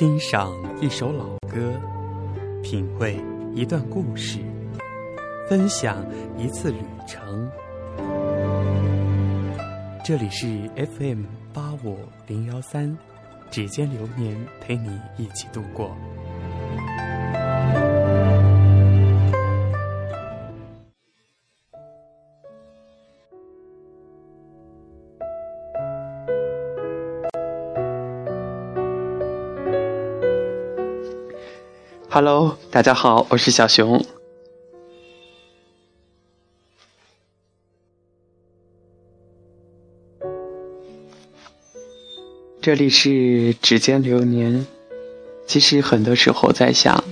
欣赏一首老歌，品味一段故事，分享一次旅程。这里是 FM 八五零幺三，指尖流年陪你一起度过。Hello，大家好，我是小熊。这里是指尖流年。其实很多时候在想，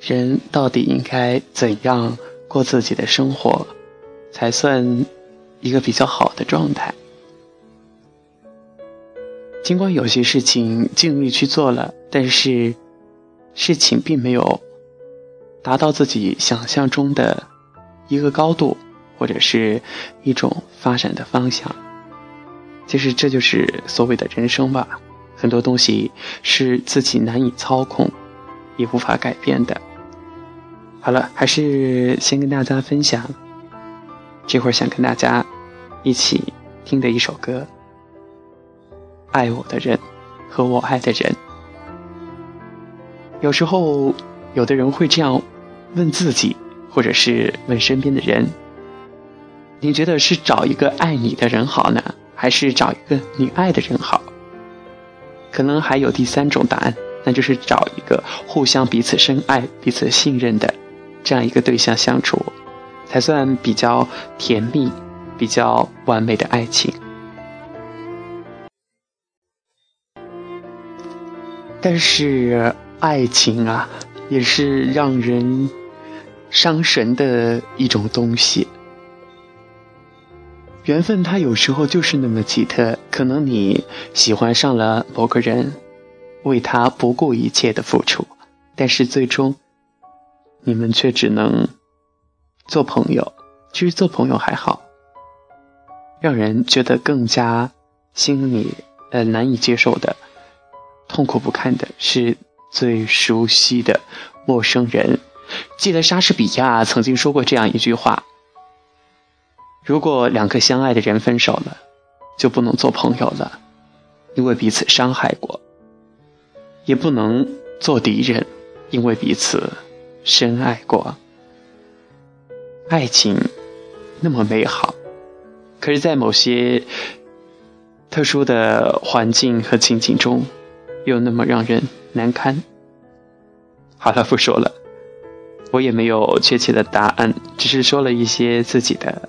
人到底应该怎样过自己的生活，才算一个比较好的状态？尽管有些事情尽力去做了，但是。事情并没有达到自己想象中的一个高度，或者是一种发展的方向。其实这就是所谓的人生吧。很多东西是自己难以操控，也无法改变的。好了，还是先跟大家分享，这会儿想跟大家一起听的一首歌，《爱我的人和我爱的人》。有时候，有的人会这样问自己，或者是问身边的人：“你觉得是找一个爱你的人好呢，还是找一个你爱的人好？”可能还有第三种答案，那就是找一个互相彼此深爱、彼此信任的这样一个对象相处，才算比较甜蜜、比较完美的爱情。但是。爱情啊，也是让人伤神的一种东西。缘分它有时候就是那么奇特，可能你喜欢上了某个人，为他不顾一切的付出，但是最终你们却只能做朋友。其实做朋友还好，让人觉得更加心里呃难以接受的、痛苦不堪的是。最熟悉的陌生人，记得莎士比亚曾经说过这样一句话：“如果两个相爱的人分手了，就不能做朋友了，因为彼此伤害过；也不能做敌人，因为彼此深爱过。爱情那么美好，可是，在某些特殊的环境和情景中，又那么让人……”难堪。好了，不说了，我也没有确切的答案，只是说了一些自己的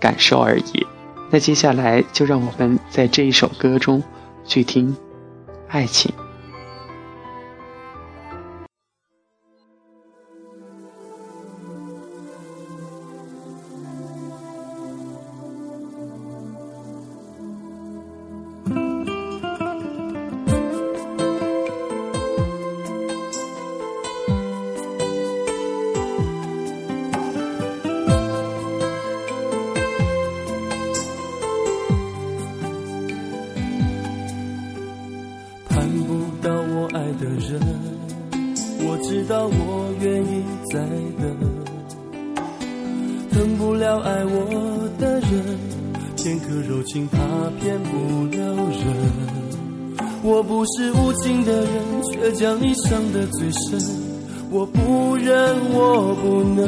感受而已。那接下来就让我们在这一首歌中去听爱情。不到我爱的人我知道我愿意再等。等不了爱我的人，片刻柔情怕骗不了人。我不是无情的人，却将你伤得最深。我不忍，我不能，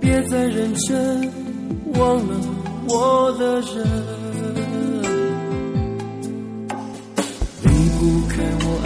别再认真，忘了我的人。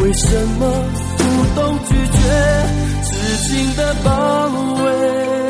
为什么不懂拒绝痴情的包围？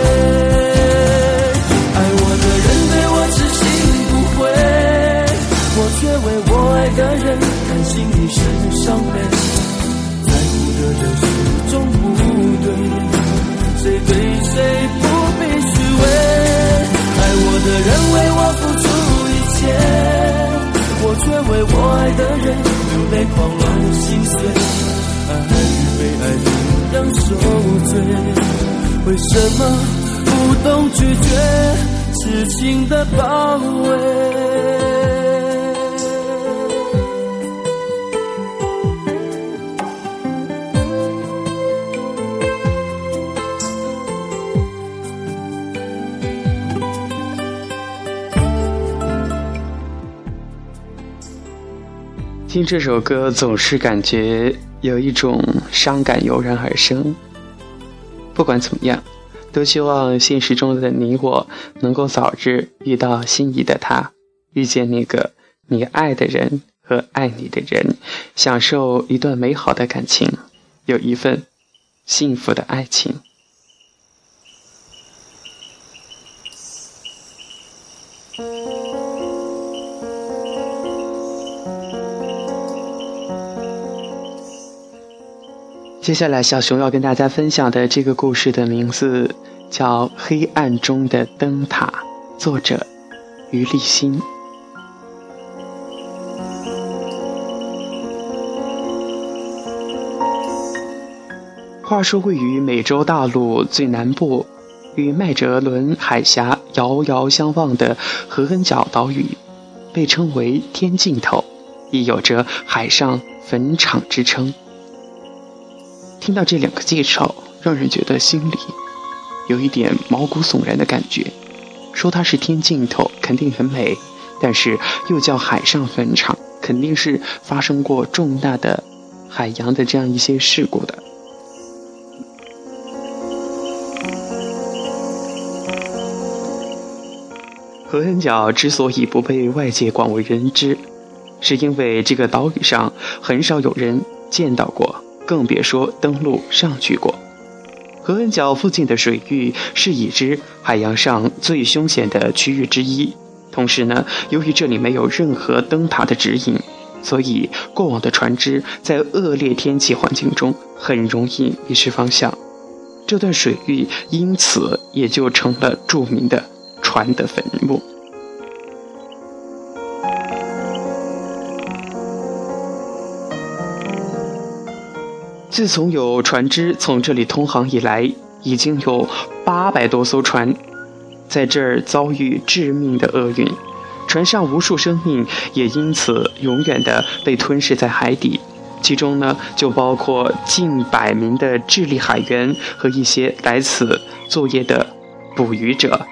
的人担心一生伤悲，在乎的人始终不对，谁对谁不必虚伪。爱我的人为我付出一切，我却为我爱的人流泪狂乱心碎。爱与被爱同样受罪，为什么不懂拒绝痴情的包围？听这首歌，总是感觉有一种伤感油然而生。不管怎么样，都希望现实中的你我能够早日遇到心仪的他，遇见那个你爱的人和爱你的人，享受一段美好的感情，有一份幸福的爱情。接下来，小熊要跟大家分享的这个故事的名字叫《黑暗中的灯塔》，作者于立新。话说，位于美洲大陆最南部，与麦哲伦海峡遥遥相望的何恩角岛屿，被称为“天尽头”，亦有着“海上坟场”之称。听到这两个介绍，让人觉得心里有一点毛骨悚然的感觉。说它是天尽头，肯定很美；但是又叫海上坟场，肯定是发生过重大的海洋的这样一些事故的。何恩角之所以不被外界广为人知，是因为这个岛屿上很少有人见到过。更别说登陆上去过。何恩角附近的水域是已知海洋上最凶险的区域之一。同时呢，由于这里没有任何灯塔的指引，所以过往的船只在恶劣天气环境中很容易迷失方向。这段水域因此也就成了著名的船的坟墓。自从有船只从这里通航以来，已经有八百多艘船在这儿遭遇致命的厄运，船上无数生命也因此永远的被吞噬在海底，其中呢就包括近百名的智利海员和一些来此作业的捕鱼者，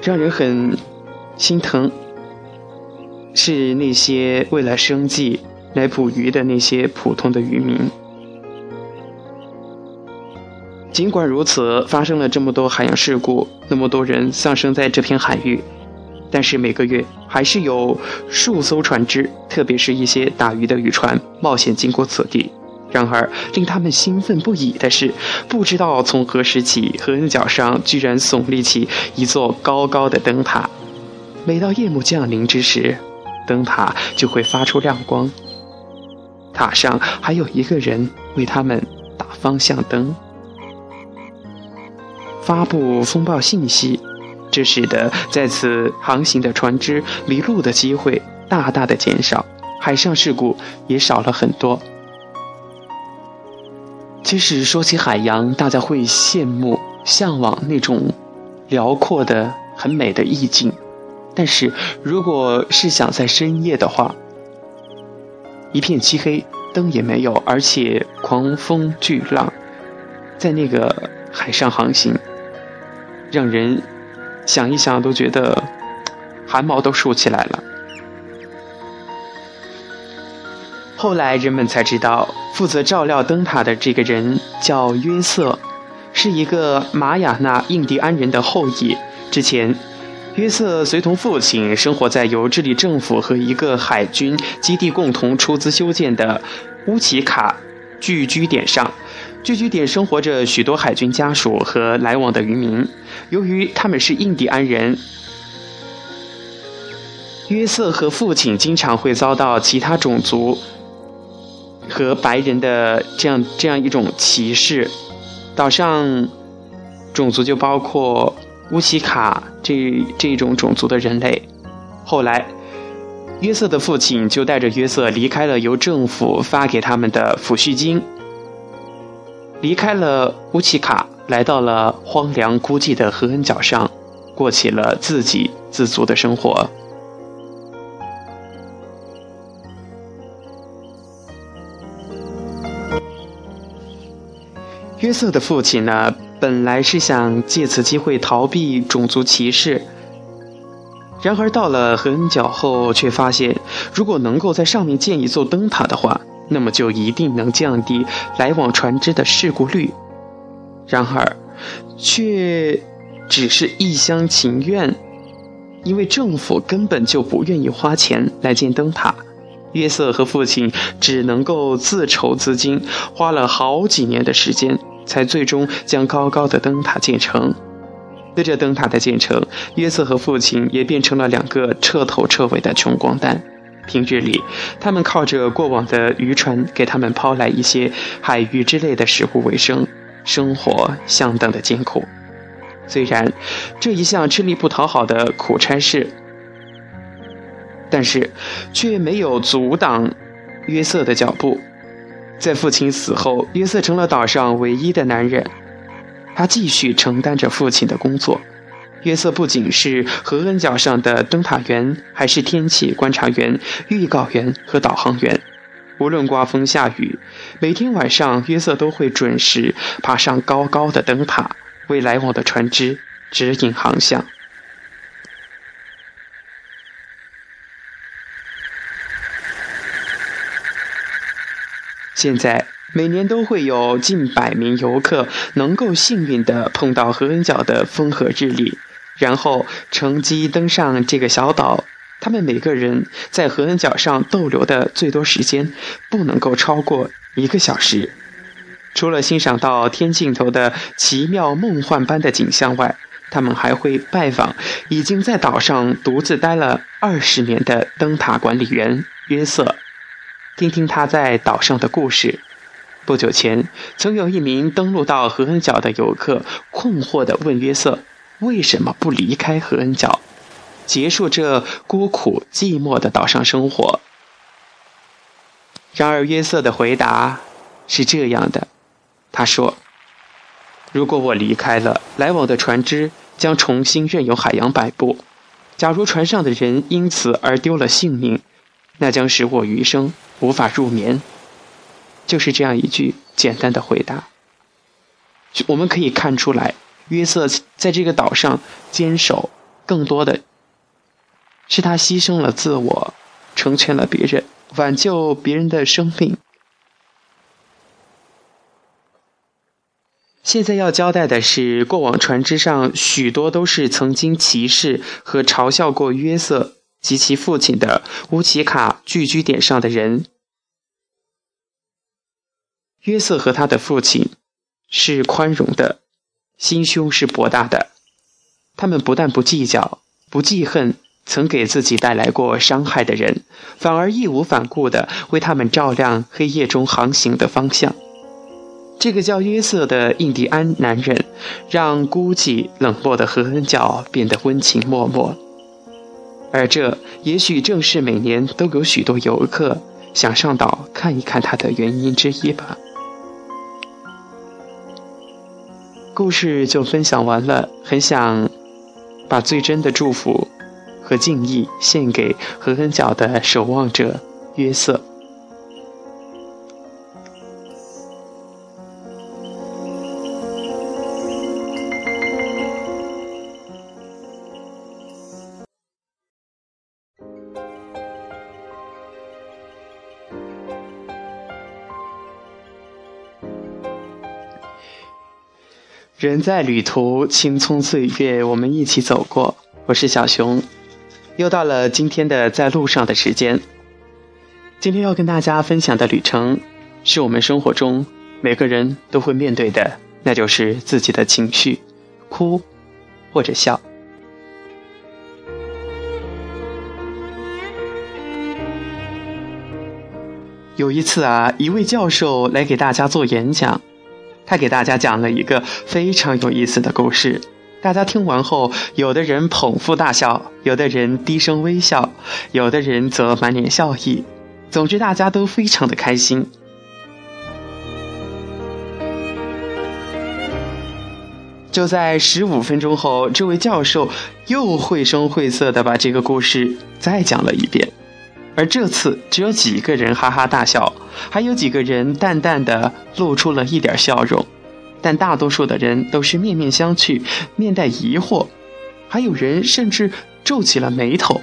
让人很心疼。是那些为了生计来捕鱼的那些普通的渔民。尽管如此，发生了这么多海洋事故，那么多人丧生在这片海域，但是每个月还是有数艘船只，特别是一些打鱼的渔船，冒险经过此地。然而，令他们兴奋不已的是，不知道从何时起，河恩角上居然耸立起一座高高的灯塔。每到夜幕降临之时，灯塔就会发出亮光。塔上还有一个人为他们打方向灯。发布风暴信息，这使得在此航行的船只迷路的机会大大的减少，海上事故也少了很多。其实说起海洋，大家会羡慕、向往那种辽阔的、很美的意境，但是如果是想在深夜的话，一片漆黑，灯也没有，而且狂风巨浪，在那个海上航行。让人想一想都觉得汗毛都竖起来了。后来人们才知道，负责照料灯塔的这个人叫约瑟，是一个玛雅纳印第安人的后裔。之前，约瑟随同父亲生活在由智利政府和一个海军基地共同出资修建的乌奇卡聚居点上。聚居点生活着许多海军家属和来往的渔民。由于他们是印第安人，约瑟和父亲经常会遭到其他种族和白人的这样这样一种歧视。岛上种族就包括乌奇卡这这种种族的人类。后来，约瑟的父亲就带着约瑟离开了由政府发给他们的抚恤金。离开了乌奇卡，来到了荒凉孤寂的河恩角上，过起了自给自足的生活。约瑟的父亲呢，本来是想借此机会逃避种族歧视，然而到了河恩角后，却发现如果能够在上面建一座灯塔的话。那么就一定能降低来往船只的事故率，然而，却只是一厢情愿，因为政府根本就不愿意花钱来建灯塔。约瑟和父亲只能够自筹资金，花了好几年的时间，才最终将高高的灯塔建成。随着灯塔的建成，约瑟和父亲也变成了两个彻头彻尾的穷光蛋。平日里，他们靠着过往的渔船给他们抛来一些海鱼之类的食物为生，生活相当的艰苦。虽然这一项吃力不讨好的苦差事，但是却没有阻挡约瑟的脚步。在父亲死后，约瑟成了岛上唯一的男人，他继续承担着父亲的工作。约瑟不仅是河恩角上的灯塔员，还是天气观察员、预告员和导航员。无论刮风下雨，每天晚上约瑟都会准时爬上高高的灯塔，为来往的船只指引航向。现在，每年都会有近百名游客能够幸运地碰到河恩角的风和日丽。然后乘机登上这个小岛，他们每个人在河恩角上逗留的最多时间不能够超过一个小时。除了欣赏到天尽头的奇妙梦幻般的景象外，他们还会拜访已经在岛上独自待了二十年的灯塔管理员约瑟，听听他在岛上的故事。不久前，曾有一名登陆到河恩角的游客困惑地问约瑟。为什么不离开河恩角，结束这孤苦寂寞的岛上生活？然而约瑟的回答是这样的：他说，如果我离开了，来往的船只将重新任由海洋摆布。假如船上的人因此而丢了性命，那将使我余生无法入眠。就是这样一句简单的回答，我们可以看出来。约瑟在这个岛上坚守，更多的是他牺牲了自我，成全了别人，挽救别人的生命。现在要交代的是，过往船只上许多都是曾经歧视和嘲笑过约瑟及其父亲的乌奇卡聚居点上的人。约瑟和他的父亲是宽容的，心胸是博大的。他们不但不计较、不记恨曾给自己带来过伤害的人，反而义无反顾地为他们照亮黑夜中航行的方向。这个叫约瑟的印第安男人，让孤寂冷漠的和恩角变得温情脉脉。而这也许正是每年都有许多游客想上岛看一看它的原因之一吧。故事就分享完了，很想把最真的祝福和敬意献给和恩角的守望者约瑟。人在旅途，青葱岁月，我们一起走过。我是小熊，又到了今天的在路上的时间。今天要跟大家分享的旅程，是我们生活中每个人都会面对的，那就是自己的情绪，哭或者笑。有一次啊，一位教授来给大家做演讲。他给大家讲了一个非常有意思的故事，大家听完后，有的人捧腹大笑，有的人低声微笑，有的人则满脸笑意。总之，大家都非常的开心。就在十五分钟后，这位教授又绘声绘色的把这个故事再讲了一遍。而这次只有几个人哈哈大笑，还有几个人淡淡的露出了一点笑容，但大多数的人都是面面相觑，面带疑惑，还有人甚至皱起了眉头，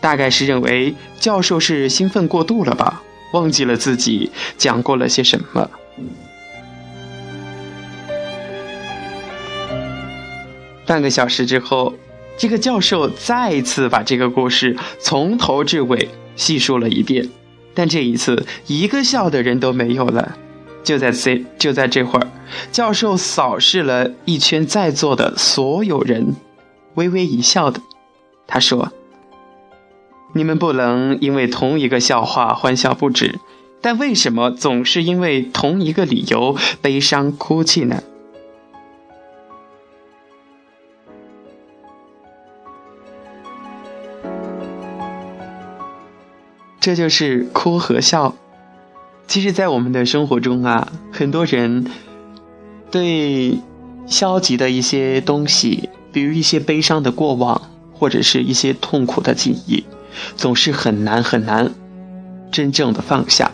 大概是认为教授是兴奋过度了吧，忘记了自己讲过了些什么。半个小时之后。这个教授再次把这个故事从头至尾细述了一遍，但这一次一个笑的人都没有了。就在这就在这会儿，教授扫视了一圈在座的所有人，微微一笑的，他说：“你们不能因为同一个笑话欢笑不止，但为什么总是因为同一个理由悲伤哭泣呢？”这就是哭和笑。其实，在我们的生活中啊，很多人对消极的一些东西，比如一些悲伤的过往，或者是一些痛苦的记忆，总是很难很难真正的放下。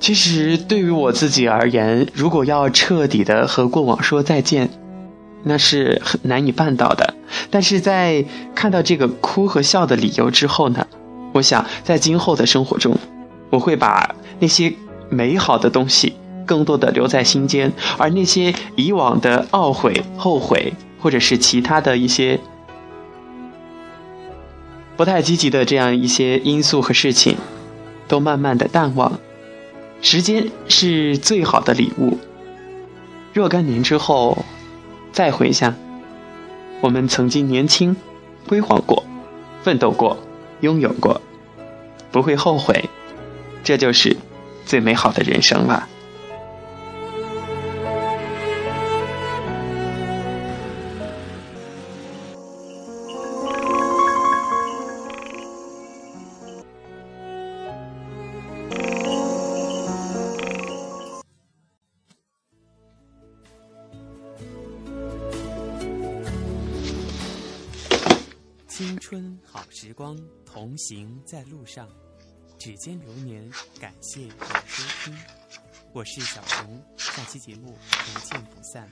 其实，对于我自己而言，如果要彻底的和过往说再见，那是很难以办到的。但是在看到这个哭和笑的理由之后呢，我想在今后的生活中，我会把那些美好的东西更多的留在心间，而那些以往的懊悔、后悔，或者是其他的一些不太积极的这样一些因素和事情，都慢慢的淡忘。时间是最好的礼物。若干年之后，再回想。我们曾经年轻，辉煌过，奋斗过，拥有过，不会后悔，这就是最美好的人生了。春好时光，同行在路上。指尖流年，感谢你的收听。我是小熊，下期节目不见不散。